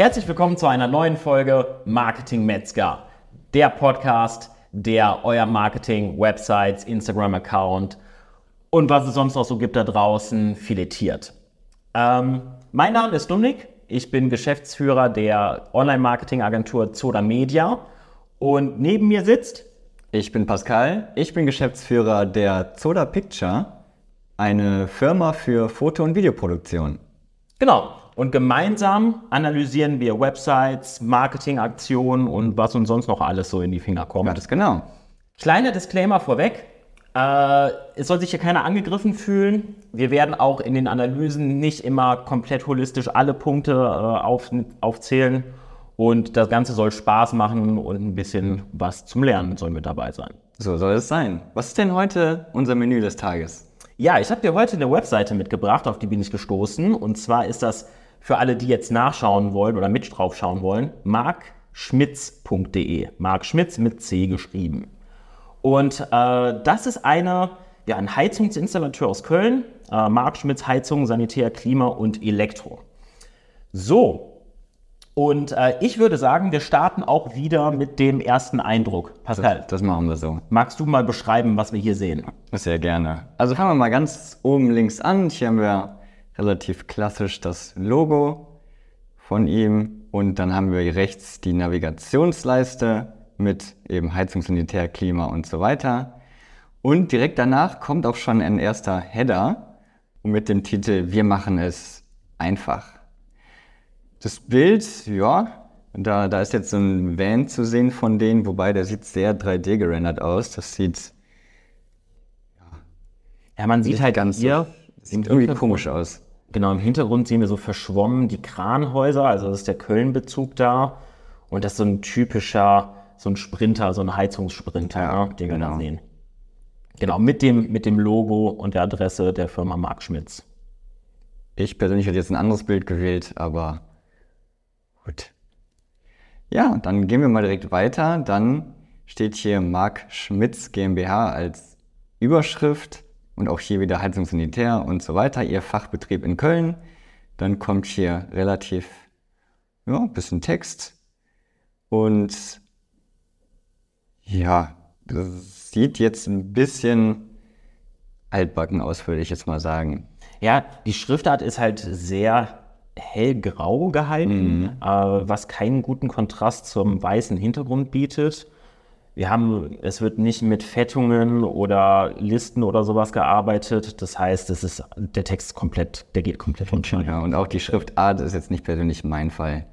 Herzlich willkommen zu einer neuen Folge Marketing Metzger, der Podcast, der euer Marketing, Websites, Instagram-Account und was es sonst noch so gibt da draußen filetiert. Ähm, mein Name ist Dominik, ich bin Geschäftsführer der Online-Marketing-Agentur Zoda Media und neben mir sitzt Ich bin Pascal, ich bin Geschäftsführer der Zoda Picture, eine Firma für Foto- und Videoproduktion. Genau. Und gemeinsam analysieren wir Websites, Marketingaktionen und was uns sonst noch alles so in die Finger kommt. Ganz genau. Kleiner Disclaimer vorweg. Äh, es soll sich hier keiner angegriffen fühlen. Wir werden auch in den Analysen nicht immer komplett holistisch alle Punkte äh, auf, aufzählen. Und das Ganze soll Spaß machen und ein bisschen was zum Lernen soll mit dabei sein. So soll es sein. Was ist denn heute unser Menü des Tages? Ja, ich habe dir heute eine Webseite mitgebracht, auf die bin ich gestoßen. Und zwar ist das für alle, die jetzt nachschauen wollen oder mit drauf schauen wollen, markschmitz.de. Mark Schmitz mit C geschrieben. Und äh, das ist eine, ja, ein Heizungsinstallateur aus Köln. Äh, Mark Schmitz Heizung, Sanitär, Klima und Elektro. So, und äh, ich würde sagen, wir starten auch wieder mit dem ersten Eindruck. Pascal, Das, das machen wir so. magst du mal beschreiben, was wir hier sehen? Sehr gerne. Also fangen wir mal ganz oben links an. Hier haben wir relativ klassisch das Logo von ihm und dann haben wir hier rechts die Navigationsleiste mit eben Heizung, Sanitär, Klima und so weiter. Und direkt danach kommt auch schon ein erster Header mit dem Titel Wir machen es einfach. Das Bild, ja, da, da ist jetzt so ein Van zu sehen von denen, wobei der sieht sehr 3D gerendert aus. Das sieht Ja, man sieht halt ganz hier, so, sieht irgendwie komisch aus. genau im Hintergrund sehen wir so verschwommen die Kranhäuser, also das ist der Köln-Bezug da. Und das ist so ein typischer, so ein Sprinter, so ein Heizungssprinter, Ja, ne, den wir da genau. sehen. Genau, mit dem, mit dem Logo und der Adresse der Firma Mark Schmitz. Ich persönlich hätte jetzt ein anderes Bild gewählt, aber gut. Ja, dann gehen wir mal direkt weiter. Dann steht hier Mark Schmitz GmbH als Überschrift und auch hier wieder Heizung Sanitär und so weiter. Ihr Fachbetrieb in Köln. Dann kommt hier relativ, ja, ein bisschen Text. Und ja, das sieht jetzt ein bisschen altbacken aus, würde ich jetzt mal sagen. Ja, die Schriftart ist halt sehr hellgrau gehalten, äh, was keinen guten Kontrast zum weißen Hintergrund bietet. Wir haben, es wird nicht mit Fettungen oder Listen oder sowas gearbeitet. Das heißt, es ist der Text komplett, der geht komplett unter. Ja, und auch die Schriftart ist jetzt nicht persönlich mein Fall.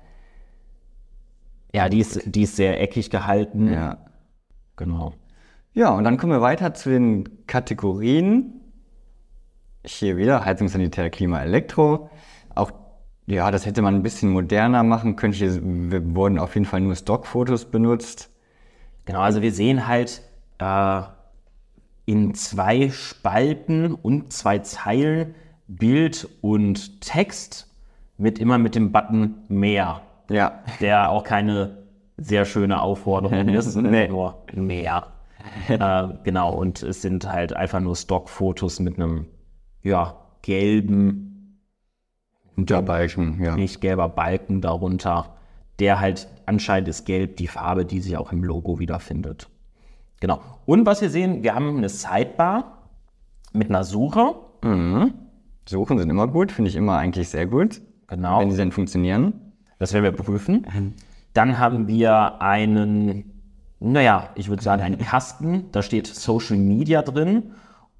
Ja, die ist, die ist sehr eckig gehalten. Ja. Genau. Ja, und dann kommen wir weiter zu den Kategorien. Hier wieder Heizung, Sanitär, Klima, Elektro. Auch, ja, das hätte man ein bisschen moderner machen können. Hier wurden auf jeden Fall nur Stockfotos benutzt. Genau, also wir sehen halt äh, in zwei Spalten und zwei Zeilen Bild und Text mit immer mit dem Button mehr, Ja. der auch keine sehr schöne Aufforderung ist, Nee. nur mehr. äh, genau, und es sind halt einfach nur Stockfotos mit einem ja, gelben, Unterbalken, ja. nicht gelber Balken darunter, der halt anscheinend ist gelb die Farbe, die sich auch im Logo wiederfindet. Genau. Und was wir sehen, wir haben eine Sidebar mit einer Suche. Suchen sind immer gut, finde ich immer eigentlich sehr gut. Genau. Wenn sie denn funktionieren. Das werden wir prüfen. Dann haben wir einen, naja, ich würde sagen, einen Kasten. Da steht Social Media drin.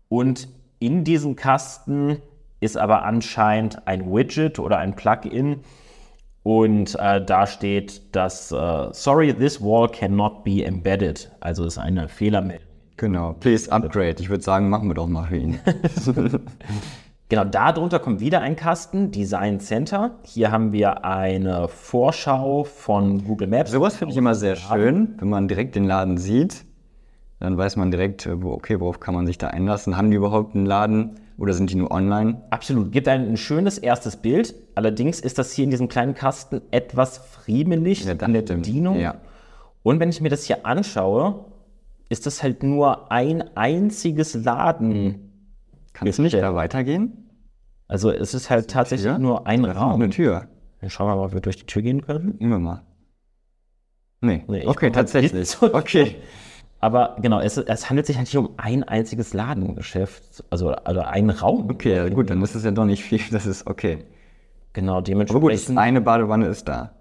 Und in diesem Kasten ist aber anscheinend ein Widget oder ein Plugin. Und äh, da steht, dass, äh, sorry, this wall cannot be embedded. Also ist eine Fehlermeldung. Genau. Please upgrade. Ich würde sagen, machen wir doch mal für ihn. Genau, darunter kommt wieder ein Kasten, Design Center. Hier haben wir eine Vorschau von Google Maps. Sowas finde ich immer sehr schön, wenn man direkt den Laden sieht. Dann weiß man direkt, äh, okay, worauf kann man sich da einlassen? Haben die überhaupt einen Laden oder sind die nur online? Absolut, gibt ein, ein schönes erstes Bild. Allerdings ist das hier in diesem kleinen Kasten etwas friemelig Ja, in der. Bedienung. Ja. Und wenn ich mir das hier anschaue, ist das halt nur ein einziges Laden. Kann es nicht da weitergehen? Also es ist halt tatsächlich Tür? nur ein ist Raum. eine Tür. Dann schauen wir mal, ob wir durch die Tür gehen können. Immer mal. Nee, Nee, okay, halt tatsächlich. Okay. Aber genau, es, es handelt sich eigentlich um ein einziges Ladengeschäft, also, also einen Raum. Okay, gut, dann ist es ja doch nicht viel. Das ist okay. Genau, Aber dementsprechend. gut, eine Badewanne ist da.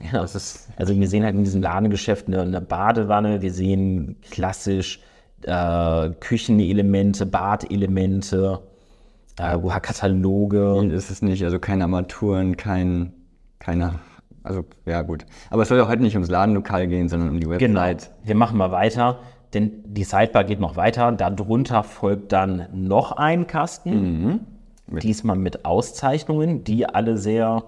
Genau, das ist, also wir sehen halt in diesem Ladengeschäft eine, eine Badewanne, wir sehen klassisch äh, Küchenelemente, Badelemente, äh, Kataloge. Viel ist es nicht, also keine Armaturen, kein, keine, also ja gut. Aber es soll ja heute nicht ums Ladenlokal gehen, sondern um die Genau. Website. Wir machen mal weiter, denn die Sidebar geht noch weiter. Darunter folgt dann noch ein Kasten, diesmal mit Auszeichnungen, die alle sehr,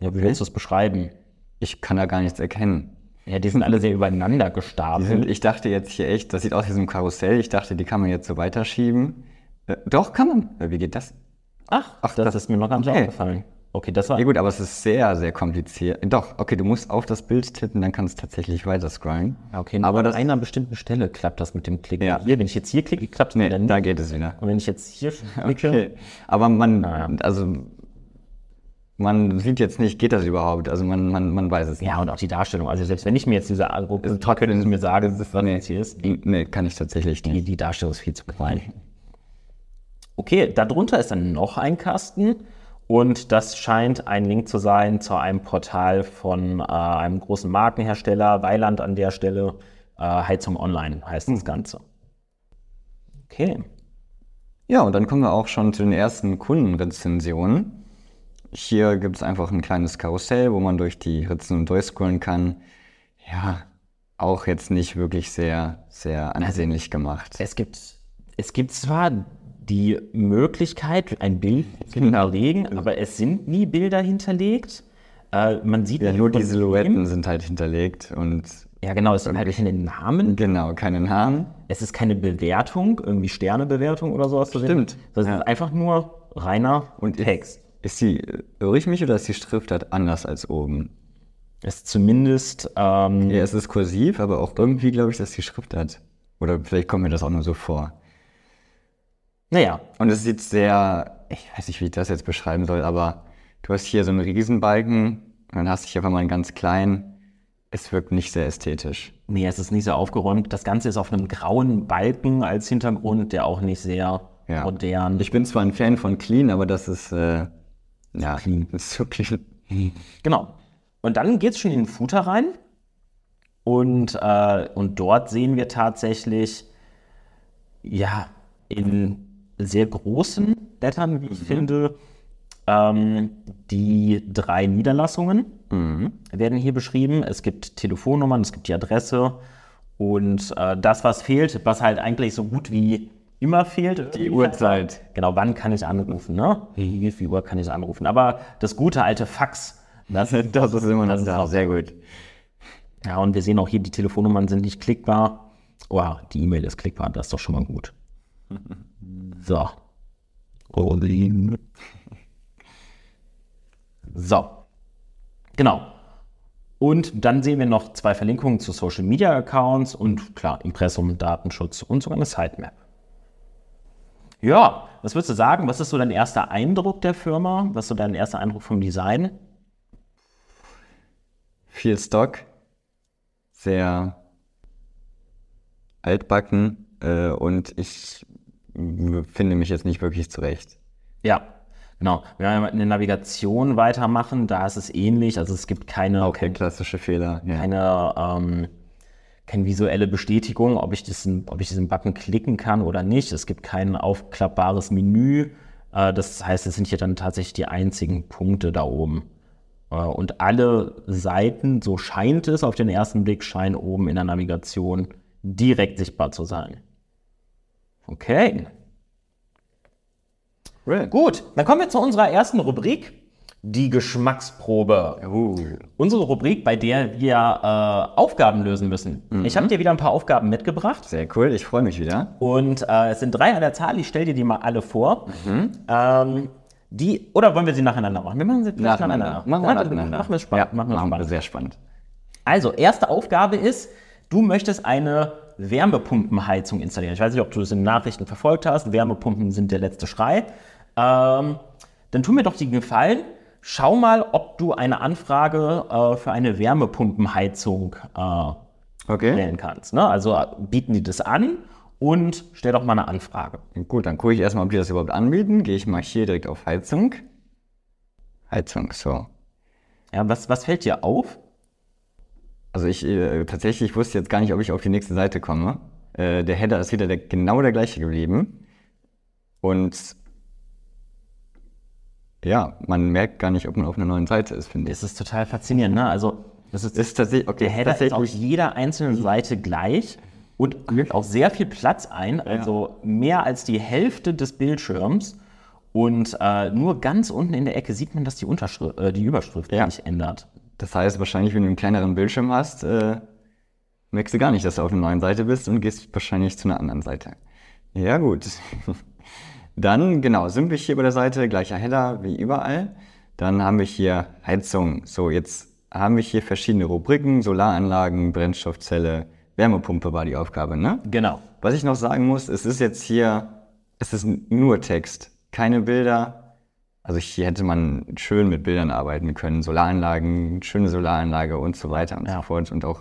ja, wie willst du es beschreiben? Ich kann da gar nichts erkennen. Ja, die sind alle sehr übereinander gestapelt. sind, ich dachte jetzt hier echt, das sieht aus wie so ein Karussell. Ich dachte, die kann man jetzt so weiterschieben. Äh, doch, kann man. Äh, Wie geht das? Ach, Ach, das, das- ist mir noch gar nicht okay. aufgefallen. Okay, das war. Ja gut, aber es ist sehr, sehr kompliziert. Doch, okay, du musst auf das Bild tippen, dann kannst du tatsächlich weiter scrollen. Okay, aber an einer bestimmten Stelle klappt das mit dem Klicken. Ja. Hier, wenn ich jetzt hier klicke, klappt es nee, wieder nicht. da geht es wieder. Und wenn ich jetzt hier klicke, Okay. Aber man, Naja. also man sieht jetzt nicht, geht das überhaupt? Also man, man, man weiß es nicht. ja, und auch die Darstellung. Also selbst wenn ich mir jetzt diese angucke, könntest du mir sagen, was nee. jetzt hier ist. Nee, kann ich tatsächlich Die, nicht. die Darstellung ist viel zu klein. Okay, darunter ist dann noch ein Kasten und das scheint ein Link zu sein zu einem Portal von äh, einem großen Markenhersteller, Weiland an der Stelle, äh, Heizung Online heißt das Ganze. Okay. Ja, und dann kommen wir auch schon zu den ersten Kundenrezensionen. Hier gibt es einfach ein kleines Karussell, wo man durch die Ritzen durchscrollen kann. Ja, auch jetzt nicht wirklich sehr, sehr ansehnlich gemacht. Es gibt, es gibt zwar die Möglichkeit, ein Bild zu hinterlegen, aber es sind nie Bilder hinterlegt. Äh, man sieht Ja, nur die. Silhouetten sind halt hinterlegt und Ja, genau, es sind halt keine Namen. genau, keinen Namen. Es ist keine Bewertung, irgendwie Sternebewertung oder sowas. Stimmt, sondern ja. Es ist einfach nur reiner Und ist- Text. Ist die, irre ich mich oder ist die Schriftart anders als oben? Es ist zumindest, ähm, Ja, es ist kursiv, aber auch irgendwie glaube ich, dass die Schriftart. Oder vielleicht kommt mir das auch nur so vor. Naja, Und es sieht sehr, ich weiß nicht, wie ich das jetzt beschreiben soll, aber du hast hier so einen Riesenbalken und dann hast du hier einfach mal einen ganz kleinen. Es wirkt nicht sehr ästhetisch. nee, es ist nicht so aufgeräumt. Das Ganze ist auf einem grauen Balken als Hintergrund, der auch nicht sehr Ja. modern Ich bin zwar ein Fan von Clean, aber das ist, äh, ja, clean. das ist so clean. Genau. Und dann geht es schon in den Footer rein. Und, äh, und dort sehen wir tatsächlich, ja, in sehr großen Lettern, wie ich finde, ähm, die drei Niederlassungen werden hier beschrieben. Es gibt Telefonnummern, es gibt die Adresse und äh, das, was fehlt, was halt eigentlich so gut wie immer fehlt. Die Uhrzeit. Genau, wann kann ich anrufen, ne? Wie viel Uhr kann ich anrufen? Aber das gute alte Fax, das, Das ist immer noch ist da. auch Sehr gut. ja, und wir sehen auch hier, die Telefonnummern sind nicht klickbar. Oh, die E-Mail ist klickbar, das ist doch schon mal gut. So. So. Genau. Und dann sehen wir noch zwei Verlinkungen zu Social Media Accounts und klar, Impressum, Datenschutz und sogar eine Sitemap. Ja, was würdest du sagen? Was ist so dein erster Eindruck der Firma? Was ist so dein erster Eindruck vom Design? Viel Stock, sehr altbacken äh, und ich finde mich jetzt nicht wirklich zurecht. Ja, genau. Wenn wir in der Navigation weitermachen, da ist es ähnlich. Also es gibt keine, Okay, klassische Fehler. Ja. keine, ähm, keine visuelle Bestätigung, ob ich, diesen, ob ich diesen Button klicken kann oder nicht. Es gibt kein aufklappbares Menü. Äh, das heißt, es sind hier dann tatsächlich die einzigen Punkte da oben. Äh, und alle Seiten, so scheint es auf den ersten Blick, scheinen oben in der Navigation direkt sichtbar zu sein. Okay. Cool. Gut, dann kommen wir zu unserer ersten Rubrik, die Geschmacksprobe. Uh, Unsere Rubrik, bei der wir äh, Aufgaben lösen müssen. Ich habe dir wieder ein paar Aufgaben mitgebracht sehr cool, ich freue mich wieder. und äh, es sind drei an der Zahl. Ich stelle dir die mal alle vor. Ähm, die, oder wollen wir sie nacheinander machen? Wir machen sie nacheinander. Machen wir Ja, nacheinander. Machen wir es spannend. Ja, machen wir machen wir spannend. sehr spannend. Also, erste Aufgabe ist, du möchtest eine Wärmepumpenheizung installieren. Ich weiß nicht, ob du es in den Nachrichten verfolgt hast. Wärmepumpen sind der letzte Schrei. Ähm, dann tu mir doch den Gefallen, schau mal, ob du eine Anfrage äh, für eine Wärmepumpenheizung äh, Okay. stellen kannst. Ne? Also äh, bieten die das an und stell doch mal eine Anfrage. Gut, dann gucke ich erstmal, ob die das überhaupt anbieten. Gehe ich mal hier direkt auf Heizung. Heizung, so. Ja, was, was fällt dir auf? Also ich äh, tatsächlich wusste jetzt gar nicht, ob ich auf die nächste Seite komme. Äh, der Header ist wieder der, genau der gleiche geblieben. Und ja, man merkt gar nicht, ob man auf einer neuen Seite ist, finde ich. Das ist total faszinierend. Ne? Also das ist, Ist tatsächlich, okay, der Header ist auf jeder einzelnen Seite gleich und nimmt auch sehr viel Platz ein, also mehr als die Hälfte des Bildschirms. Und äh, nur ganz unten in der Ecke sieht man, dass die, Unterschrift, äh, die Überschrift Ja. sich ändert. Das heißt wahrscheinlich, wenn du einen kleineren Bildschirm hast, äh, merkst du gar nicht, dass du auf einer neuen Seite bist und gehst wahrscheinlich zu einer anderen Seite. Ja, gut. Dann, genau, sind wir hier bei der Seite, gleicher Header wie überall. Dann haben wir hier Heizung. So, jetzt haben wir hier verschiedene Rubriken, Solaranlagen, Brennstoffzelle, Wärmepumpe war die Aufgabe, ne? Genau. Was ich noch sagen muss, es ist jetzt hier, es ist nur Text, keine Bilder. Also hier hätte man schön mit Bildern arbeiten können, Solaranlagen, schöne Solaranlage und so weiter und Ja. so fort. Und auch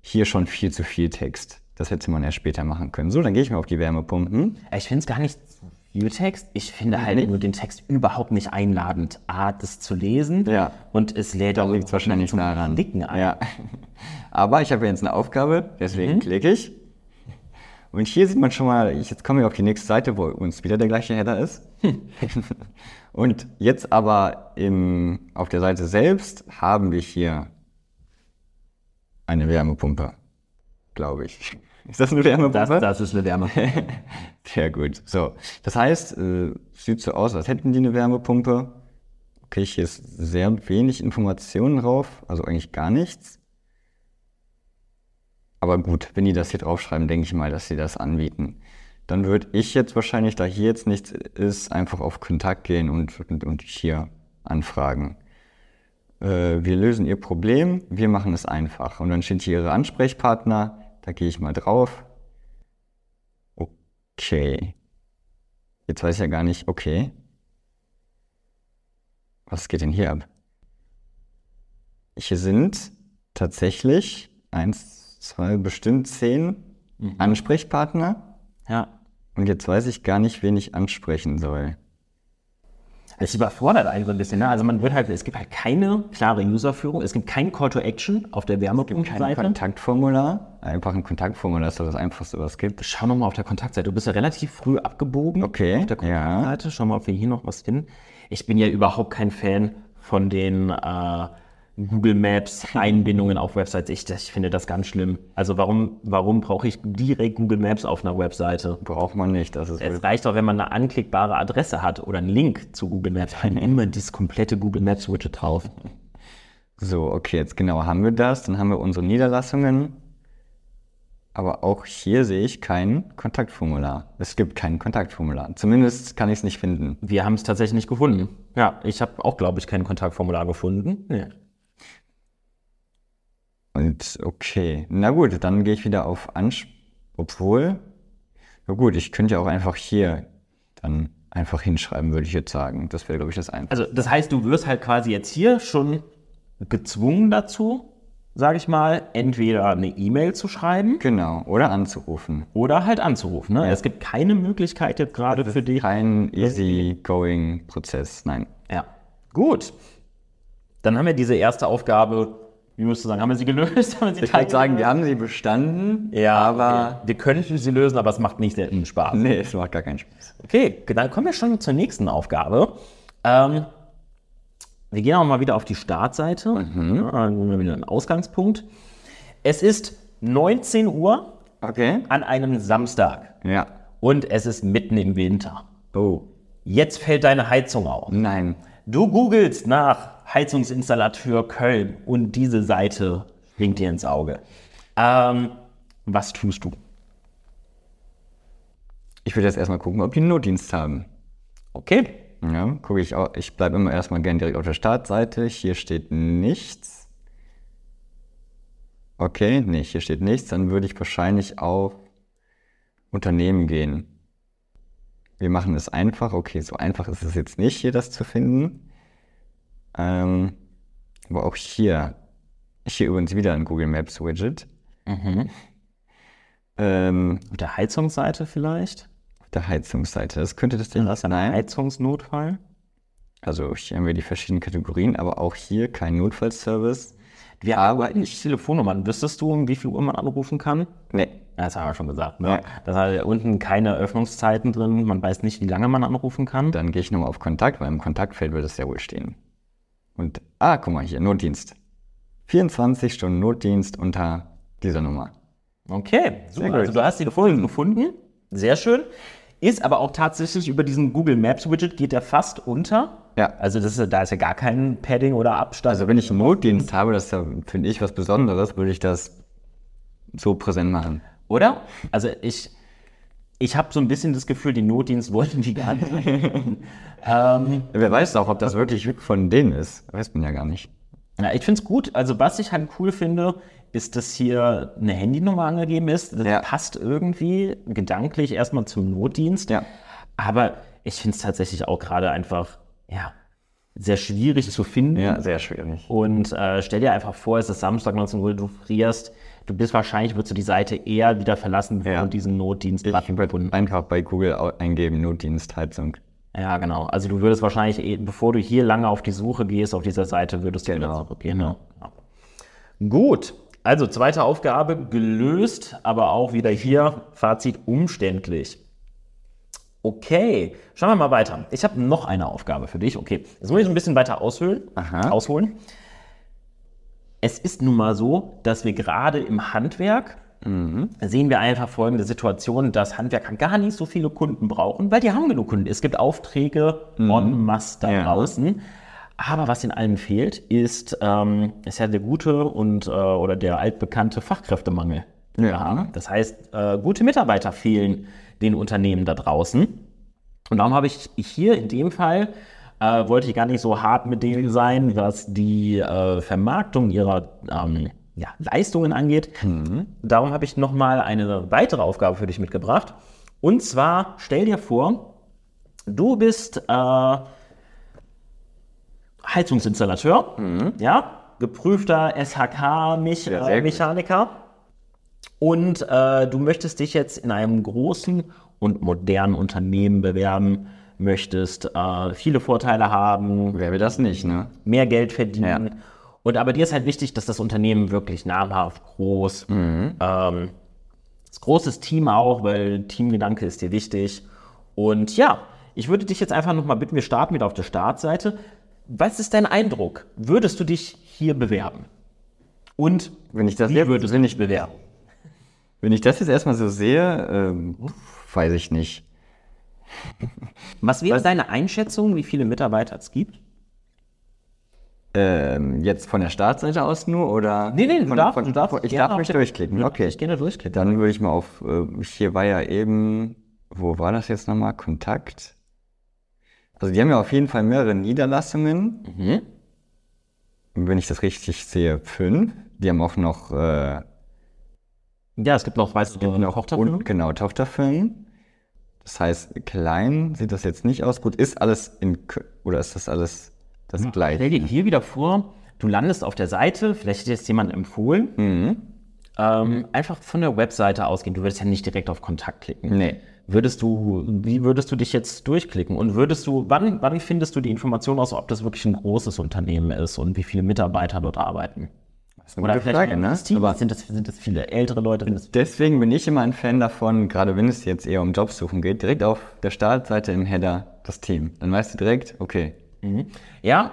hier schon viel zu viel Text. Das hätte man erst später machen können. So, dann gehe ich mal auf die Wärmepumpen. Ich finde es gar nicht zu viel Text. Ich finde halt nur den Text überhaupt nicht einladend, A, das zu lesen. Ja. Und es lädt auch wahrscheinlich zum daran. Klicken ein. Ja. Aber ich habe jetzt eine Aufgabe, deswegen klicke ich. Und hier sieht man schon mal, ich, jetzt kommen wir auf die nächste Seite, wo uns wieder der gleiche Header ist. Und jetzt aber im, auf der Seite selbst haben wir hier eine Wärmepumpe, glaube ich. Ist das eine Wärmepumpe? Das, das ist eine Wärme. Sehr gut. So, das heißt, äh, sieht so aus, als hätten die eine Wärmepumpe. Okay, hier ist sehr wenig Informationen drauf, also eigentlich gar nichts. Aber gut, wenn die das hier draufschreiben, denke ich mal, dass sie das anbieten. Dann würde ich jetzt wahrscheinlich, da hier jetzt nichts ist, einfach auf Kontakt gehen und, und, und hier anfragen. Äh, wir lösen Ihr Problem, wir machen es einfach. Und dann steht hier Ihre Ansprechpartner, da gehe ich mal drauf. Okay. Jetzt weiß ich ja gar nicht, okay. Was geht denn hier ab? Hier sind tatsächlich eins, zwei, bestimmt zehn Ansprechpartner. ja. Und jetzt weiß ich gar nicht, wen ich ansprechen soll. Es überfordert einen so ein bisschen. Ne? Also man wird halt, es gibt halt keine klare Userführung, es gibt kein Call to Action auf der Kein Wärmepumpenseite. Kontaktformular. Einfach ein Kontaktformular ist doch das Einfachste, was es gibt. Schau noch mal auf der Kontaktseite. Du bist ja relativ früh abgebogen Okay, auf der ja. Kontaktseite. Schau mal, ob wir hier noch was finden. Ich bin ja überhaupt kein Fan von den äh, Google Maps Einbindungen auf Websites. Ich, ich finde das ganz schlimm. Also warum, warum brauche ich direkt Google Maps auf einer Webseite? Braucht man nicht. Das ist Es reicht doch, wenn man eine anklickbare Adresse hat oder einen Link zu Google Maps. Dann immer das komplette Google Maps Widget drauf. So, okay, jetzt genau haben wir das. Dann haben wir unsere Niederlassungen. Aber auch hier sehe ich kein Kontaktformular. Es gibt kein Kontaktformular. Zumindest kann ich es nicht finden. Wir haben es tatsächlich nicht gefunden. Ja, ich habe auch, glaube ich, kein Kontaktformular gefunden. Nee. Und okay, na gut, dann gehe ich wieder auf Ansch... Obwohl, na gut, ich könnte ja auch einfach hier dann einfach hinschreiben, würde ich jetzt sagen. Das wäre, glaube ich, das Einfachste. Also das heißt, du wirst halt quasi jetzt hier schon gezwungen dazu, sage ich mal, entweder eine E-Mail zu schreiben Genau, oder anzurufen. oder halt anzurufen. Ne? Es gibt keine Möglichkeit jetzt gerade für dich. Kein easy-going Prozess, nein. Ja, gut. Dann haben wir diese erste Aufgabe, wie müsst du sagen, haben wir sie gelöst? Haben wir sie Ich würde sagen, wir haben sie bestanden, ja, aber okay. wir könnten sie lösen, aber es macht nicht viel Spaß. nee, es macht gar keinen Spaß. Okay, dann kommen wir schon zur nächsten Aufgabe. Ähm, wir gehen auch mal wieder auf die Startseite. Ja, dann haben wir wieder einen Ausgangspunkt. Es ist 19 Uhr Okay. an einem Samstag Ja. und es ist mitten im Winter. Oh, Jetzt fällt deine Heizung auf. nein. Du googelst nach Heizungsinstallateur Köln und diese Seite springt dir ins Auge. Ähm, was tust du? Ich würde jetzt erstmal gucken, ob die einen Notdienst haben. Okay. Ja, gucke ich auch. Ich bleibe immer erstmal gern direkt auf der Startseite. Hier steht nichts. Okay, nee, hier steht nichts. Dann würde ich wahrscheinlich auf Unternehmen gehen. Wir machen es einfach. Okay, so einfach ist es jetzt nicht, hier das zu finden. Ähm, aber auch hier, hier übrigens wieder ein Google Maps Widget. Ähm, Auf der Heizungsseite vielleicht? auf der Heizungsseite. Das könnte das Das ein sein. Heizungsnotfall. Also hier haben wir die verschiedenen Kategorien, aber auch hier kein Notfallservice. Wir arbeiten nicht Telefonnummern. Wüsstest du, um wie viel Uhr man anrufen kann? Nee. Das haben wir schon gesagt. Ne? Ja. Da hat unten keine Öffnungszeiten drin. Man weiß nicht, wie lange man anrufen kann. Dann gehe ich nochmal auf Kontakt, weil im Kontaktfeld wird es ja wohl stehen. Und, ah, guck mal hier, Notdienst. 24 Stunden Notdienst unter dieser Nummer. Okay, super. Also du hast die Folgen gefunden. Sehr schön. Ist aber auch tatsächlich über diesen Google Maps Widget geht der fast unter. Ja. Also das ist, da ist ja gar kein Padding oder Abstand. Also wenn ich einen Notdienst habe, das ja, finde ich, was Besonderes, würde ich das so präsent machen. Oder? Also ich, ich habe so ein bisschen das Gefühl, die Notdienst wollten die gar nicht. ähm, Wer weiß auch, ob das wirklich von denen ist. Weiß man ja gar nicht. ja, ich finde es gut. Also was ich halt cool finde, ist, dass hier eine Handynummer angegeben ist. Das Ja. passt irgendwie gedanklich erstmal zum Notdienst. Ja. Aber ich finde es tatsächlich auch gerade einfach, ja, sehr schwierig zu finden. Ja, sehr schwierig. Und äh, stell dir einfach vor, es ist Samstag 19 Uhr, du frierst, du bist wahrscheinlich, würdest du die Seite eher wieder verlassen, Ja. du diesen Notdienst Ich würde einfach bei Google eingeben, Notdienst, Heizung. Ja, genau. Also du würdest wahrscheinlich, eh, bevor du hier lange auf die Suche gehst, auf dieser Seite, würdest du wieder Genau. zurückgehen. Ja. Ja. Gut. Also zweite Aufgabe gelöst, aber auch wieder hier Fazit umständlich. Okay, schauen wir mal weiter. Ich habe noch eine Aufgabe für dich. Okay, jetzt muss ich ein bisschen weiter aushöhlen, Aha. ausholen. Es ist nun mal so, dass wir gerade im Handwerk sehen wir einfach folgende Situation, dass Handwerker gar nicht so viele Kunden brauchen, weil die haben genug Kunden. Es gibt Aufträge en masse da Ja. draußen. Aber was in allem fehlt, ist, ähm, ist ja der gute und äh, oder der altbekannte Fachkräftemangel. Ja. Das heißt, äh, gute Mitarbeiter fehlen den Unternehmen da draußen. Und darum habe ich hier in dem Fall, äh, wollte ich gar nicht so hart mit denen sein, was die äh, Vermarktung ihrer ähm, ja, Leistungen angeht. Darum habe ich nochmal eine weitere Aufgabe für dich mitgebracht. Und zwar, stell dir vor, du bist äh, Heizungsinstallateur, ja, geprüfter Ja, sehr SHK-Mechaniker. Und äh, du möchtest dich jetzt in einem großen und modernen Unternehmen bewerben, möchtest äh, viele Vorteile haben, Wer will das nicht, ne? mehr Geld verdienen. Und aber dir ist halt wichtig, dass das Unternehmen wirklich namhaft, groß, ähm, das großes Team auch, weil Teamgedanke ist dir wichtig. Und ja, ich würde dich jetzt einfach nochmal bitten, wir starten wieder auf der Startseite. Was ist dein Eindruck? Würdest du dich hier bewerben? Und Wenn ich das wie jetzt, würdest du dich bewerben? wenn ich das jetzt erstmal so sehe, ähm, weiß ich nicht. Was wäre deine Einschätzung, wie viele Mitarbeiter es gibt? Ähm, jetzt von der Startseite aus nur oder? Nee, nee, du von, darfst- von, du darfst Ich darf mich durchklicken. Okay. Ich gerne durchklicken. Dann würde ich mal auf, äh, hier war ja eben, wo war das jetzt nochmal? Kontakt. Also die haben ja auf jeden Fall mehrere Niederlassungen. Mhm. Wenn ich das richtig sehe, fünf. Die haben auch noch, äh, Ja, es gibt noch weitere noch Tochterfirmen. genau, Tochterfirmen. Das heißt, klein sieht das jetzt nicht aus. Gut, ist alles in, oder ist das alles das Stell gleiche? dir hier wieder vor, du landest auf der Seite, vielleicht dir jetzt jemand empfohlen, Mhm. ähm, einfach von der Webseite ausgehen. Du würdest ja nicht direkt auf Kontakt klicken. Nee. Würdest du, wie würdest du dich jetzt durchklicken? Und würdest du, wann, wann findest du die Information aus, ob das wirklich ein großes Unternehmen ist und wie viele Mitarbeiter dort arbeiten? Das ist eine Oder gute vielleicht Frage, ne? anderes Team? Aber sind, das, sind das viele ältere Leute? Das deswegen bin ich immer ein Fan davon, gerade wenn es jetzt eher um Jobsuchen geht, direkt auf der Startseite im Header das Team. Dann weißt du direkt, okay, Ja,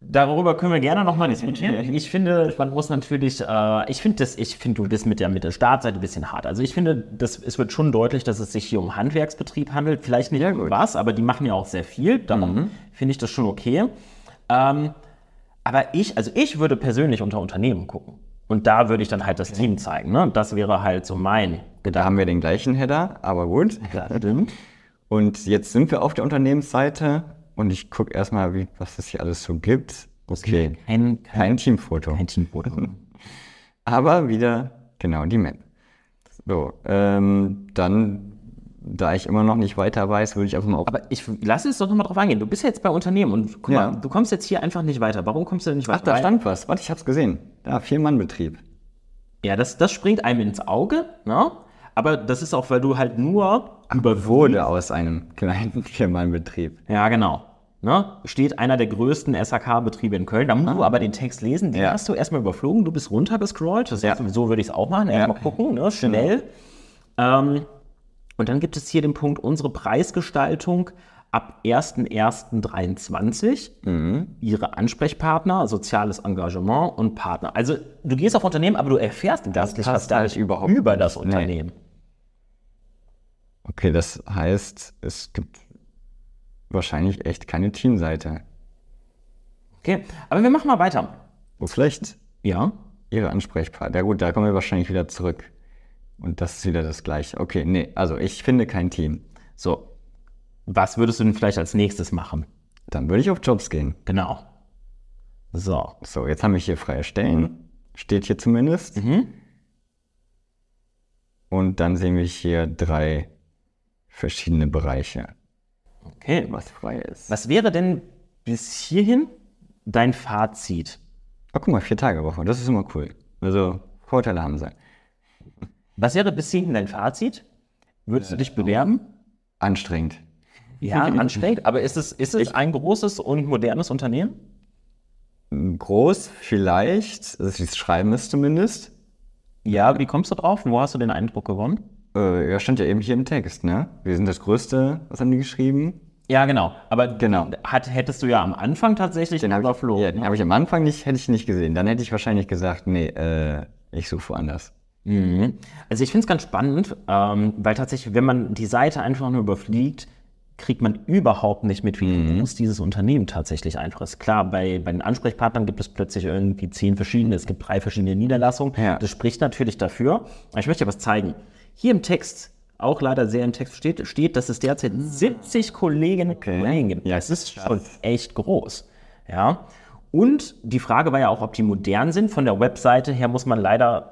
darüber können wir gerne nochmal diskutieren. Ich finde, man muss natürlich, äh, ich finde das, ich finde, du bist mit der, mit der Startseite ein bisschen hart. Also ich finde, das, es wird schon deutlich, dass es sich hier um Handwerksbetrieb handelt. Vielleicht nicht Ja, was, aber die machen ja auch sehr viel. Darum finde ich das schon okay. Ähm, aber ich, also ich würde persönlich unter Unternehmen gucken. Und da würde ich dann halt das Team zeigen. Ne? Das wäre halt so mein da Gedanke. haben wir den gleichen Header, aber gut. Ja, stimmt. Und jetzt sind wir auf der Unternehmensseite und ich gucke erstmal, wie, was es hier alles so gibt. Okay, Kein, kein, kein Teamfoto. kein Teamfoto. Aber wieder, genau, die Map. So, ähm, dann da ich immer noch nicht weiter weiß, würde ich einfach mal auf. Aber ich lass es doch nochmal drauf eingehen. Du bist ja jetzt bei Unternehmen und guck Ja. mal, du kommst jetzt hier einfach nicht weiter. Warum kommst du denn nicht weiter? Ach, da stand was. Warte, ich hab's gesehen. Da, Vier-Mann-Betrieb. Ja, das, das springt einem ins Auge, ne? Aber das ist auch, weil du halt nur über Wurde aus einem kleinen Vier-Mann-Betrieb. Ja, genau. Ne? Steht einer der größten SHK-Betriebe in Köln. Da musst du aber den Text lesen. Den Ja. hast du erstmal überflogen. Du bist runtergescrollt. Das Ja. heißt, so würde ich es auch machen. Erstmal gucken, ne? schnell. Ähm, und dann gibt es hier den Punkt, unsere Preisgestaltung ab 01.01.23. Ihre Ansprechpartner, soziales Engagement und Partner. Also du gehst auf Unternehmen, aber du erfährst das passt gar halt nicht überhaupt über das. Unternehmen. Okay, das heißt, es gibt wahrscheinlich echt keine Teamseite. Okay, aber wir machen mal weiter. Wo vielleicht Ja. Ihre Ansprechpartner. Ja gut, da kommen wir wahrscheinlich wieder zurück. Und das ist wieder das Gleiche. Okay, nee, also ich finde kein Team. So. Was würdest du denn vielleicht als nächstes machen? Dann würde ich auf Jobs gehen. Genau. So. So, jetzt haben wir hier freie Stellen. Steht hier zumindest. Und dann sehen wir hier drei verschiedene Bereiche, Okay. was frei ist. Was wäre denn bis hierhin dein Fazit? Oh, guck mal, vier Tage Woche. Das ist immer cool. Also, Vorteile haben sie. Was wäre bis hierhin dein Fazit? Würdest du dich bewerben? Anstrengend. Ja, anstrengend. Aber ist es, ist es ein großes und modernes Unternehmen? Groß vielleicht, also das Schreiben ist zumindest. Ja, wie kommst du drauf? Wo hast du den Eindruck gewonnen? Äh, ja, stand ja eben hier im Text, ne? Wir sind das Größte, was haben die geschrieben? Ja, genau. Aber Genau. Hat, hättest du ja am Anfang tatsächlich Den habe ich, überflogen. ja, den hab ich am Anfang nicht, hätte ich nicht gesehen. Dann hätte ich wahrscheinlich gesagt, nee, äh, ich suche woanders. Mhm. Also ich finde es ganz spannend, ähm, weil tatsächlich, wenn man die Seite einfach nur überfliegt, kriegt man überhaupt nicht mit, wie Mhm. groß dieses Unternehmen tatsächlich einfach ist. Klar, bei, bei den Ansprechpartnern gibt es plötzlich irgendwie zehn verschiedene, es gibt drei verschiedene Niederlassungen. Ja. Das spricht natürlich dafür. Ich möchte dir was zeigen. Hier im Text, auch leider sehr im Text steht, steht dass es derzeit 70 Kolleginnen und Kollegen gibt. Ja, das ist schon echt groß. Ja. Und die Frage war ja auch, ob die modern sind. Von der Webseite her muss man leider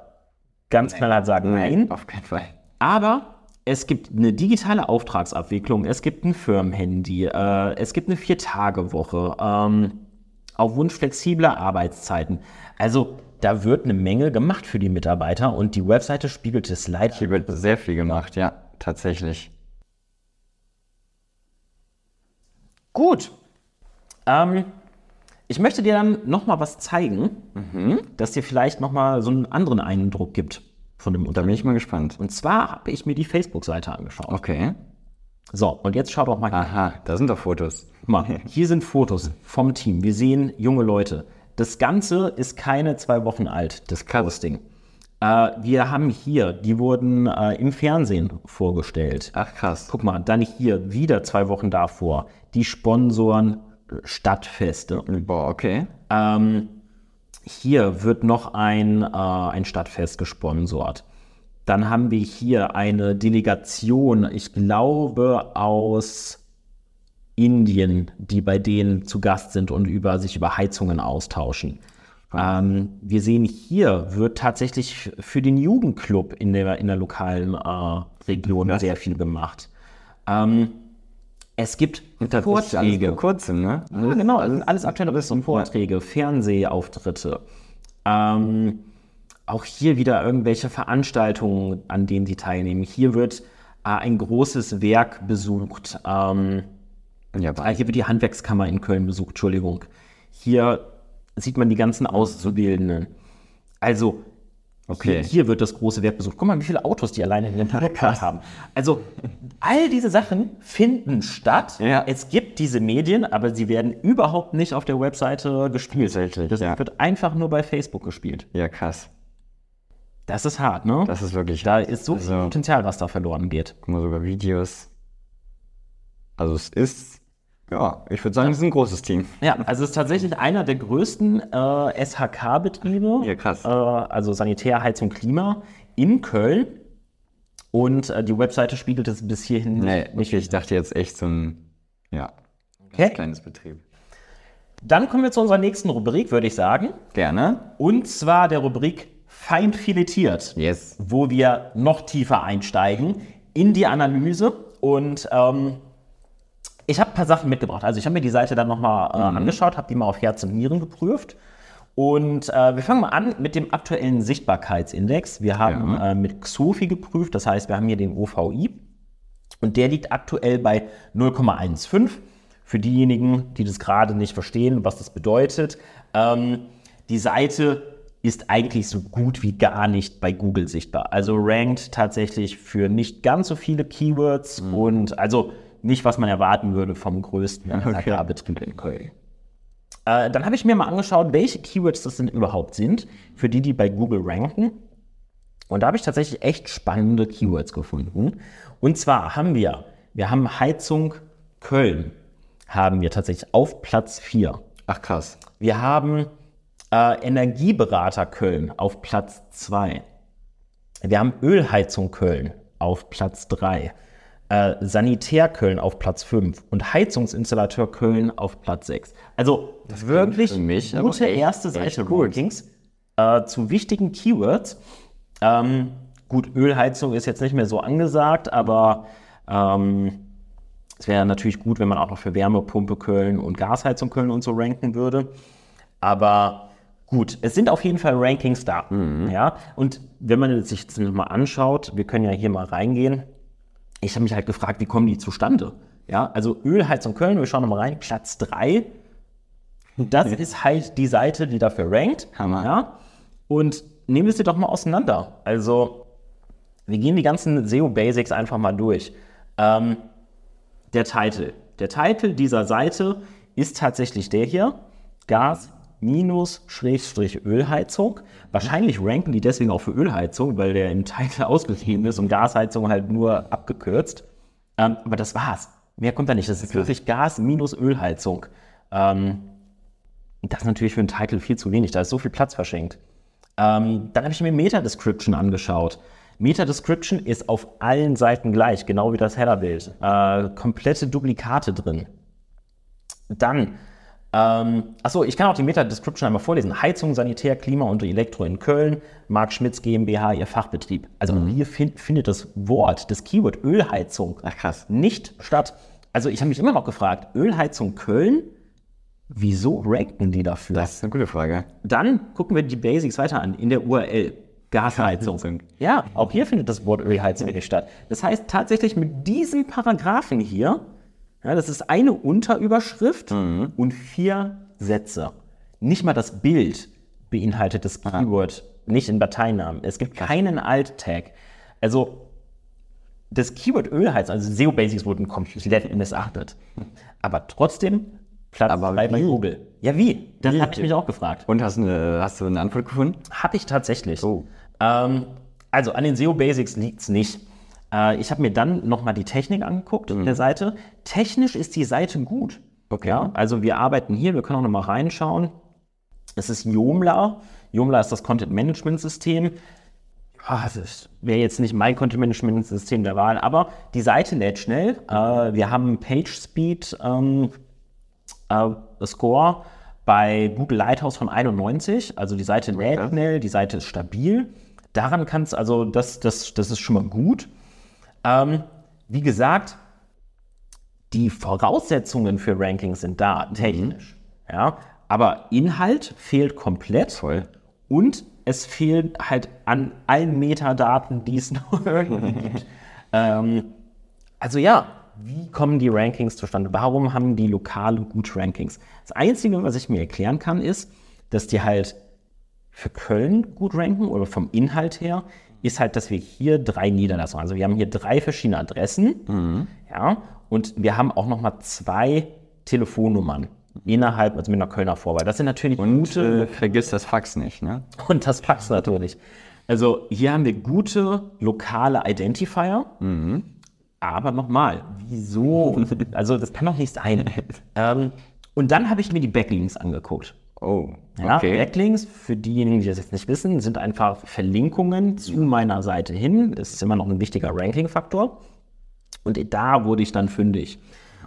ganz knallhart sagen, nein. Auf keinen Fall. Aber es gibt eine digitale Auftragsabwicklung, es gibt ein Firmenhandy, äh, es gibt eine Vier-Tage-Woche, ähm, auf Wunsch flexible Arbeitszeiten. Also da wird eine Menge gemacht für die Mitarbeiter und die Webseite spiegelt es leider. Hier wird sehr viel gemacht, ja, tatsächlich. Gut. Ähm, ich möchte dir dann noch mal was zeigen, das dir vielleicht noch mal so einen anderen Eindruck gibt von dem Da bin Unternehmen. ich mal gespannt. Und zwar habe ich mir die Facebook-Seite angeschaut. Okay. So, und jetzt schau doch mal Aha, da sind doch Fotos. Mal, hier sind Fotos vom Team. Wir sehen junge Leute. Das Ganze ist keine zwei Wochen alt, das Posting. Äh, wir haben hier, die wurden äh, im Fernsehen vorgestellt. Ach krass. Guck mal, dann hier wieder zwei Wochen davor. Die Sponsoren Stadtfeste. Boah, okay. Ähm, hier wird noch ein, äh, ein Stadtfest gesponsort. Dann haben wir hier eine Delegation, ich glaube aus Indien, die bei denen zu Gast sind und über, sich über Heizungen austauschen. Ähm, wir sehen hier wird tatsächlich für den Jugendclub in der, in der lokalen äh, Region sehr viel gemacht. Ähm, es gibt Vorträge. vor kurzem, ne? Ja, genau, alles, alles aktuelle Berichte und Vorträge, Fernsehauftritte. Ähm, auch hier wieder irgendwelche Veranstaltungen, an denen sie teilnehmen. Hier wird äh, ein großes Werk besucht. Ähm, Ja, Ah, hier wird die Handwerkskammer in Köln besucht, Entschuldigung. Hier sieht man die ganzen Auszubildenden. Also, Okay. hier, hier wird das große Werk besucht. Guck mal, wie viele Autos die alleine in dem Podcast haben. Also, all diese Sachen finden statt. Ja. Es gibt diese Medien, aber sie werden überhaupt nicht auf der Webseite gespielt. Das ja. wird einfach nur bei Facebook gespielt. Ja, krass. Das ist hart, ne? Das ist wirklich. da ist so viel Also- Potenzial, was da verloren geht. Guck mal, sogar Videos. Also es ist, ja, ich würde sagen, es ist ein großes Team. Ja, also es ist tatsächlich einer der größten äh, SHK-Betriebe, Ja, krass. äh, also Sanitär, Heizung, Klima in Köln. Und äh, die Webseite spiegelt es bis hierhin Nee, nicht. okay, ich dachte jetzt echt so ein, ja, Okay. kleines Betrieb. Dann kommen wir zu unserer nächsten Rubrik, würde ich sagen. Gerne. Und zwar der Rubrik Fein filetiert, Yes. wo wir noch tiefer einsteigen in die Analyse und ähm, ich habe ein paar Sachen mitgebracht. Also ich habe mir die Seite dann nochmal äh, angeschaut, habe die mal auf Herz und Nieren geprüft. Und äh, wir fangen mal an mit dem aktuellen Sichtbarkeitsindex. Wir haben Ja. äh, mit Xofi geprüft, das heißt, wir haben hier den OVI und der liegt aktuell bei 0,15. Für diejenigen, die das gerade nicht verstehen, was das bedeutet, ähm, die Seite ist eigentlich so gut wie gar nicht bei Google sichtbar. Also rankt tatsächlich für nicht ganz so viele Keywords und also nicht, was man erwarten würde vom größten Agrarbetrieb in Köln. Äh, dann habe ich mir mal angeschaut, welche Keywords das denn überhaupt sind, für die, die bei Google ranken. Und da habe ich tatsächlich echt spannende Keywords gefunden. Und zwar haben wir, wir haben Heizung Köln, haben wir tatsächlich auf Platz 4. Ach krass. Wir haben äh, Energieberater Köln auf Platz 2. Wir haben Ölheizung Köln auf Platz 3. Äh, Sanitär Köln auf Platz 5 und Heizungsinstallateur Köln auf Platz 6. Also wirklich für mich gute echt- erste Seite. Rankings äh, zu wichtigen Keywords. Ähm, gut, Ölheizung ist jetzt nicht mehr so angesagt, aber ähm, es wäre natürlich gut, wenn man auch noch für Wärmepumpe Köln und Gasheizung Köln und so ranken würde. Aber gut, es sind auf jeden Fall Rankings da. Ja? Und wenn man sich das mal anschaut, wir können ja hier mal reingehen. Ich habe mich halt gefragt, wie kommen die zustande? Ja, also Ölheizung Köln, wir schauen mal rein, Platz 3. Das ist halt die Seite, die dafür rankt. Hammer. Ja? Und nehmen wir sie doch mal auseinander. Also, wir gehen die ganzen SEO-Basics einfach mal durch. Ähm, der Titel. Der Titel dieser Seite ist tatsächlich der hier. Gas minus Schrägstrich Ölheizung. Wahrscheinlich ranken die deswegen auch für Ölheizung, weil der im Titel ausgeschrieben ist und Gasheizung halt nur abgekürzt. Ähm, aber das war's. Mehr kommt da nicht. Das ist wirklich Gas minus Ölheizung. Ähm, das ist natürlich für einen Titel viel zu wenig. Da ist so viel Platz verschenkt. Ähm, dann habe ich mir Meta-Description angeschaut. Meta-Description ist auf allen Seiten gleich, genau wie das Headerbild. Äh, komplette Duplikate drin. Dann, ähm, achso, ich kann auch die Meta-Description einmal vorlesen. Heizung, Sanitär, Klima und Elektro in Köln, Mark Schmitz GmbH, ihr Fachbetrieb. Also hier fin findet das Wort, das Keyword Ölheizung Ach krass. nicht statt. Also ich habe mich immer noch gefragt, Ölheizung Köln, wieso ranken die dafür? Das ist eine gute Frage. Dann gucken wir die Basics weiter an in der URL. Gasheizung. Ja, auch hier findet das Wort Ölheizung nicht statt. Das heißt tatsächlich mit diesem Paragraphen hier, ja, das ist eine Unterüberschrift und vier Sätze. Nicht mal das Bild beinhaltet das Keyword, nicht in Dateinamen. Es gibt keinen Alt-Tag. Also das Keyword Ölheizung, also SEO Basics wurden komplett missachtet. Aber trotzdem Platz Aber bei? Google. Ja, wie? Das habe ich mich auch gefragt. Und hast, eine, hast du eine Antwort gefunden? Habe ich tatsächlich. Oh. Ähm, also an den SEO Basics liegt es nicht. Äh, ich habe mir dann nochmal die Technik angeguckt der Seite. Technisch ist die Seite gut. Mhm. Okay. Ja, also wir arbeiten hier, wir können auch nochmal reinschauen. Es ist Joomla. Joomla ist das Content Management System. Ah, das wäre jetzt nicht mein Content Management System der Wahl, aber die Seite lädt schnell. Äh, wir haben Page Speed ähm, äh, Score bei Google Lighthouse von 91. Also die Seite lädt Okay. schnell, die Seite ist stabil. Daran kann es, also das, das, das ist schon mal gut. Ähm, wie gesagt, die Voraussetzungen für Rankings sind da, technisch. Ja, aber Inhalt fehlt komplett. Voll. Und es fehlen halt an allen Metadaten, die es noch irgendwie gibt. Ähm, also ja, wie kommen die Rankings zustande? Warum haben die Lokale gut Rankings? Das Einzige, was ich mir erklären kann, ist, dass die halt für Köln gut ranken oder vom Inhalt her, ist halt, dass wir hier drei Niederlassungen, also wir haben hier drei verschiedene Adressen, ja, und wir haben auch nochmal zwei Telefonnummern innerhalb, also mit einer Kölner Vorwahl. Das sind natürlich Und gute äh, vergiss das Fax nicht, ne? und das Fax natürlich. Also hier haben wir gute lokale Identifier. Aber nochmal, wieso? Also das kann doch nicht sein. ähm, und dann habe ich mir die Backlinks angeguckt. Oh, Ja, okay. Backlinks, für diejenigen, die das jetzt nicht wissen, sind einfach Verlinkungen zu meiner Seite hin. Das ist immer noch ein wichtiger Ranking-Faktor. Und da wurde ich dann fündig.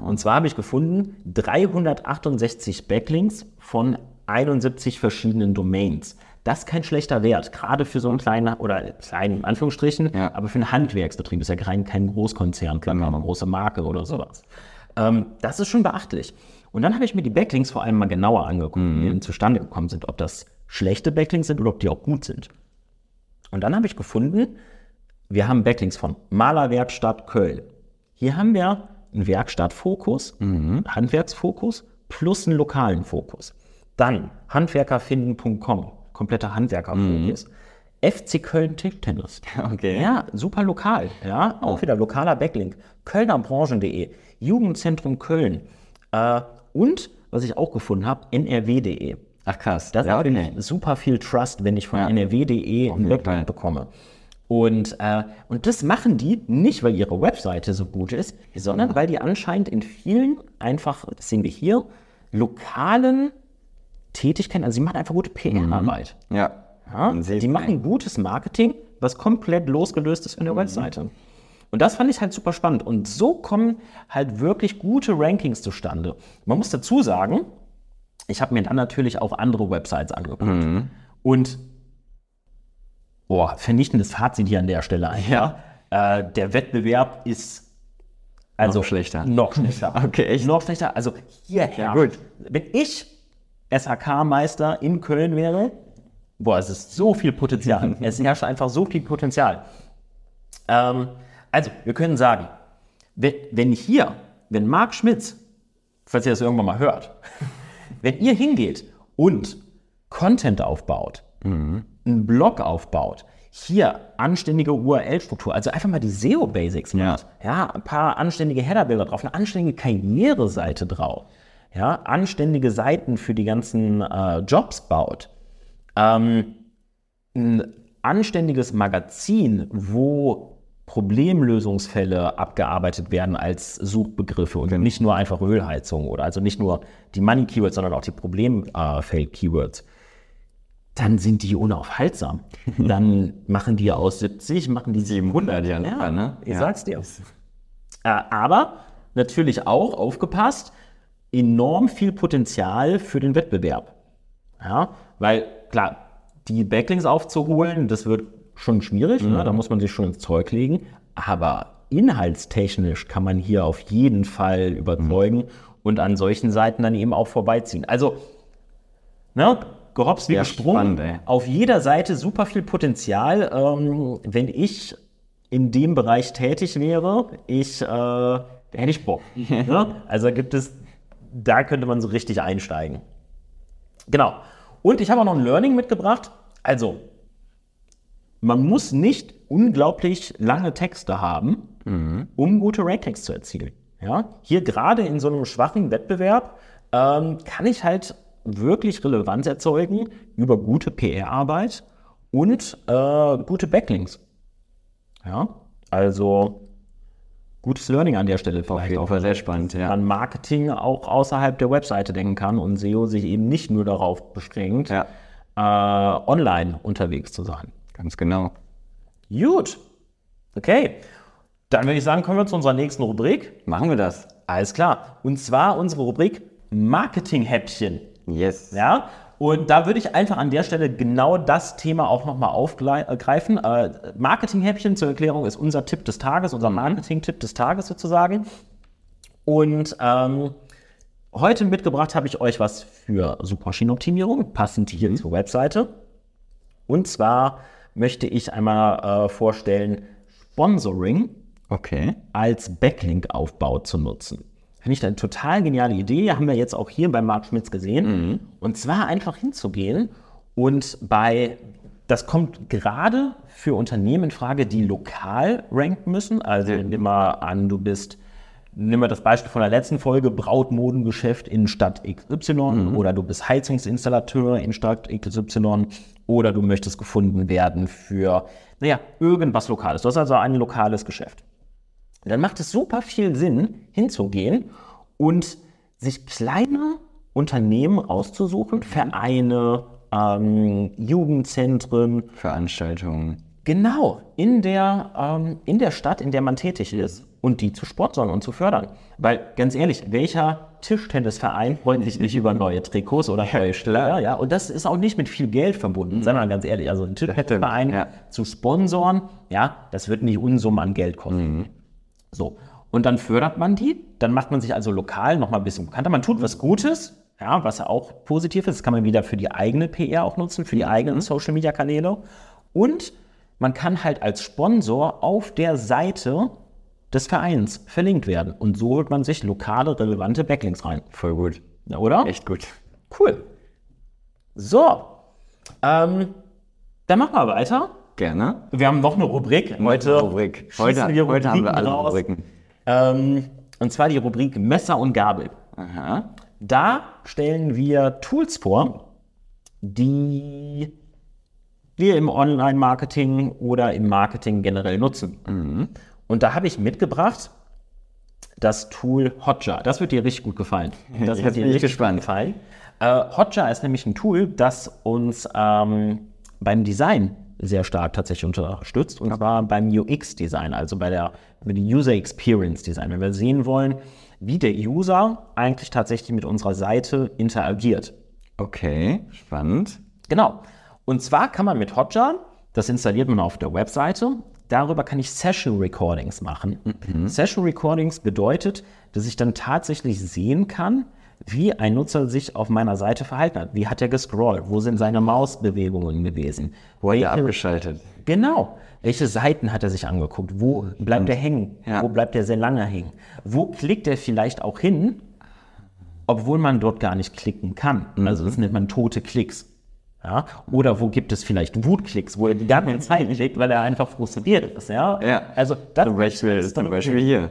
Und zwar habe ich gefunden 368 Backlinks von 71 verschiedenen Domains. Das ist kein schlechter Wert, gerade für so einen kleinen, oder kleinen in Anführungsstrichen, Ja. aber für einen Handwerksbetrieb ist ja kein, kein Großkonzern, klar, eine große Marke oder sowas. Ähm, das ist schon beachtlich. Und dann habe ich mir die Backlinks vor allem mal genauer angeguckt, wie die zustande gekommen sind, ob das schlechte Backlinks sind oder ob die auch gut sind. Und dann habe ich gefunden, wir haben Backlinks von Malerwerkstatt Köln. Hier haben wir einen Werkstattfokus, einen Handwerksfokus plus einen lokalen Fokus. Dann handwerkerfinden.com, kompletter Handwerkerfokus. FC Köln Tischtennis. Okay. Ja, super lokal. Ja, auch wieder lokaler Backlink. Kölnerbranchen.de, Jugendzentrum Köln. Äh, und, was ich auch gefunden habe, nrw.de. Ach krass. Das ja, ist okay. super viel Trust, wenn ich von Ja. nrw.de einen Fall. bekomme. Und, äh, und das machen die nicht, weil ihre Webseite so gut ist, sondern weil die anscheinend in vielen einfach, das sehen wir hier, lokalen Tätigkeiten, also sie machen einfach gute PR-Arbeit. Ja. Ja, sieht die machen gutes Marketing, was komplett losgelöst ist von der Webseite. Und das fand ich halt super spannend. Und so kommen halt wirklich gute Rankings zustande. Man muss dazu sagen, ich habe mir dann natürlich auch andere Websites angeguckt. Und boah, vernichtendes Fazit hier an der Stelle einfach. Äh, der Wettbewerb ist also Noch schlechter. Noch schlechter. Okay, echt? Noch schlechter. Also hier herrscht. gut. Wenn ich SHK-Meister in Köln wäre, boah, es ist so viel Potenzial. es herrscht einfach so viel Potenzial. Ähm, also, wir können sagen, wenn, hier, wenn Marc Schmitz, falls ihr das irgendwann mal hört, wenn ihr hingeht und Content aufbaut, einen Blog aufbaut, hier anständige URL-Struktur, also einfach mal die SEO-Basics macht, ja. ein paar anständige Header-Bilder drauf, eine anständige Karriereseite drauf, ja, anständige Seiten für die ganzen äh, Jobs baut, ähm, ein anständiges Magazin, wo Problemlösungsfälle abgearbeitet werden als Suchbegriffe und nicht nur einfach Ölheizung oder also nicht nur die Money-Keywords, sondern auch die Problemfeld-Keywords, dann sind die unaufhaltsam. Dann machen die aus 70, machen die 700. ja locker, ne? Ich Ja. sag's dir. Äh, aber natürlich auch, aufgepasst, enorm viel Potenzial für den Wettbewerb. Ja, weil klar, die Backlinks aufzuholen, das wird schon schwierig, ne? da muss man sich schon ins Zeug legen. Aber inhaltstechnisch kann man hier auf jeden Fall überzeugen und an solchen Seiten dann eben auch vorbeiziehen. Also, ne, gehops wie gesprungen. spannend. Auf jeder Seite super viel Potenzial. Ähm, wenn ich in dem Bereich tätig wäre, ich, äh, hätte ich Bock. ne? Also gibt es, da könnte man so richtig einsteigen. Genau. Und ich habe auch noch ein Learning mitgebracht. Also, man muss nicht unglaublich lange Texte haben, um gute Rankings zu erzielen. Ja? Hier gerade in so einem schwachen Wettbewerb ähm, kann ich halt wirklich Relevanz erzeugen über gute PR-Arbeit und äh, gute Backlinks. Ja, also gutes Learning an der Stelle Auf vielleicht jeden auch Fall sehr spannend, ja. man Marketing auch außerhalb der Webseite denken kann und SEO sich eben nicht nur darauf beschränkt, Ja. äh, online unterwegs zu sein. Ganz genau. Gut. Okay. Dann würde ich sagen, kommen wir zu unserer nächsten Rubrik. Machen wir das. Alles klar. Und zwar unsere Rubrik Marketing-Häppchen. Yes. Ja. Und da würde ich einfach an der Stelle genau das Thema auch nochmal aufgreifen. Äh, Marketing-Häppchen zur Erklärung ist unser Tipp des Tages, unser Marketing-Tipp des Tages sozusagen. Und ähm, heute mitgebracht habe ich euch was für Suchmaschinenoptimierung, passend hier zur Webseite. Und zwar möchte ich einmal äh, vorstellen, Sponsoring Okay. als Backlink-Aufbau zu nutzen. Finde ich eine total geniale Idee. Haben wir jetzt auch hier bei Marc Schmitz gesehen. Und zwar einfach hinzugehen und bei, das kommt gerade für Unternehmen in Frage, die lokal ranken müssen. Also nimm mal an, du bist, nimm mal das Beispiel von der letzten Folge, Brautmodengeschäft in Stadt XY oder du bist Heizungsinstallateur in Stadt XY oder du möchtest gefunden werden für, naja, irgendwas Lokales. Du hast also ein lokales Geschäft dann macht es super viel Sinn, hinzugehen und sich kleine Unternehmen auszusuchen, Vereine, ähm, Jugendzentren, Veranstaltungen. genau, in der, ähm, in der Stadt, in der man tätig ist. Und die zu sponsern und zu fördern. Weil ganz ehrlich, welcher Tischtennisverein freut sich nicht über neue Trikots oder neue Schläger? Ja, und das ist auch nicht mit viel Geld verbunden, mhm. sondern ganz ehrlich, also ein Tischtennisverein ja. zu sponsoren, ja, das wird nicht Unsummen an Geld kosten. Mhm. So. Und dann fördert man die, dann macht man sich also lokal nochmal ein bisschen bekannter. Man tut was Gutes, ja, was ja auch positiv ist. Das kann man wieder für die eigene PR auch nutzen, für die eigenen mhm. Social Media Kanäle. Und man kann halt als Sponsor auf der Seite des Vereins verlinkt werden. Und so holt man sich lokale, relevante Backlinks rein. Voll gut. Ja, oder? Echt gut. Cool. So. Ähm, dann machen wir weiter. Gerne. Wir haben noch eine Rubrik. Heute, Rubrik. heute, wir heute haben wir alle raus. Rubriken. Ähm, und zwar die Rubrik Messer und Gabel. Aha. Da stellen wir Tools vor, die wir im Online-Marketing oder im Marketing generell nutzen. Mhm. Und da habe ich mitgebracht das Tool Hotjar. Das wird dir richtig gut gefallen. Das Jetzt wird dir richtig gespannt. gefallen. Äh, Hotjar ist nämlich ein Tool, das uns ähm, beim Design sehr stark tatsächlich unterstützt. Und zwar beim UX-Design, also bei der, bei der User Experience Design. Wenn wir sehen wollen, wie der User eigentlich tatsächlich mit unserer Seite interagiert. Okay, spannend. Genau. Und zwar kann man mit Hotjar, das installiert man auf der Webseite, darüber kann ich Session Recordings machen. Mhm. Session Recordings bedeutet, dass ich dann tatsächlich sehen kann, wie ein Nutzer sich auf meiner Seite verhalten hat. Wie hat er gescrollt? Wo sind seine Mausbewegungen gewesen? Wo hat er abgeschaltet? Genau. Welche Seiten hat er sich angeguckt? Wo bleibt er hängen? Ja. Wo bleibt er sehr lange hängen? Wo klickt er vielleicht auch hin, obwohl man dort gar nicht klicken kann? Mhm. Also das nennt man tote Klicks. Ja? Oder wo gibt es vielleicht Wutklicks, wo er die ganze Zeit klickt, weil er einfach frustriert ist. Ja? ja. Also das zum Beispiel, ist zum Beispiel hier.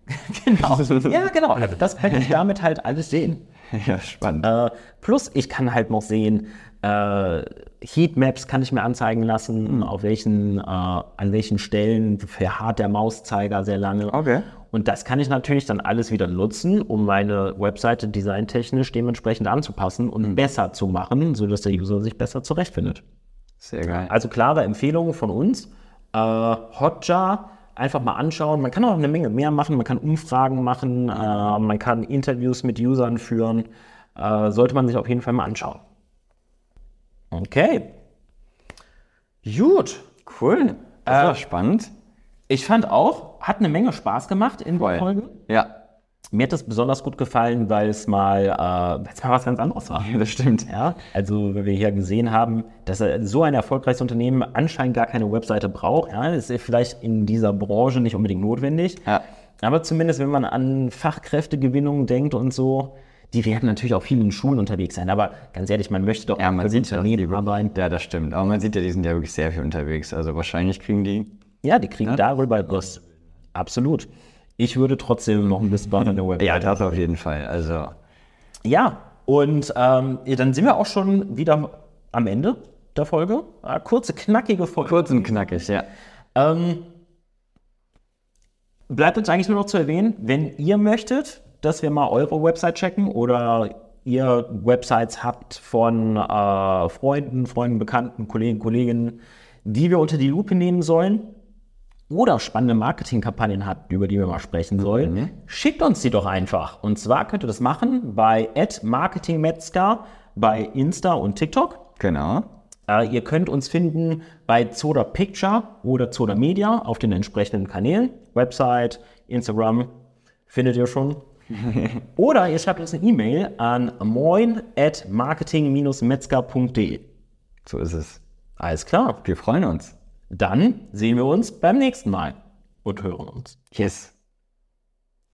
genau. Ja, genau. Das kann ich damit halt alles sehen. Ja, spannend. Äh, plus, ich kann halt noch sehen, äh, Heatmaps kann ich mir anzeigen lassen, mhm. auf welchen, äh, an welchen Stellen verharrt der Mauszeiger sehr lange. Okay. Und das kann ich natürlich dann alles wieder nutzen, um meine Webseite designtechnisch dementsprechend anzupassen und mhm. besser zu machen, sodass der User sich besser zurechtfindet. Sehr geil. Also klare Empfehlungen von uns. Äh, Hotjar einfach mal anschauen. Man kann auch eine Menge mehr machen. Man kann Umfragen machen. Äh, man kann Interviews mit Usern führen. Äh, sollte man sich auf jeden Fall mal anschauen. Okay. Gut. Cool. Das war äh, spannend. Ich fand auch, hat eine Menge Spaß gemacht in der Folge. Ja. Mir hat das besonders gut gefallen, weil es mal, äh, mal was ganz anderes war. Ja, das stimmt. Ja, also weil wir hier gesehen haben, dass so ein erfolgreiches Unternehmen anscheinend gar keine Webseite braucht. Ja, das ist vielleicht in dieser Branche nicht unbedingt notwendig. Ja. Aber zumindest, wenn man an Fachkräftegewinnung denkt und so, die werden natürlich auch viel in Schulen unterwegs sein. Aber ganz ehrlich, man möchte doch ja, man sieht ja, die, arbeiten. Ja, das stimmt. Aber man sieht ja, die sind ja wirklich sehr viel unterwegs. Also wahrscheinlich kriegen die ja, die kriegen ja. darüber was. Absolut. Ich würde trotzdem noch ein bisschen an der Website. Ja, das auf jeden Fall. Also. Ja, und ähm, dann sind wir auch schon wieder am Ende der Folge. Ah, kurze, knackige Folge. Kurz und knackig, ja. Ähm, bleibt uns eigentlich nur noch zu erwähnen, wenn ihr möchtet, dass wir mal eure Website checken oder ihr Websites habt von äh, Freunden, Freunden, Bekannten, Kollegen, Kolleginnen, die wir unter die Lupe nehmen sollen, oder spannende Marketingkampagnen habt, über die wir mal sprechen sollen, mhm. schickt uns die doch einfach. Und zwar könnt ihr das machen bei marketingmetzger bei Insta und TikTok. Genau. Äh, ihr könnt uns finden bei Zoda Picture oder Zoda Media auf den entsprechenden Kanälen. Website, Instagram, findet ihr schon. oder ihr schreibt uns eine E-Mail an moin at marketing-metzger.de. So ist es. Alles klar. Wir freuen uns. Dann sehen wir uns beim nächsten Mal und hören uns. Yes.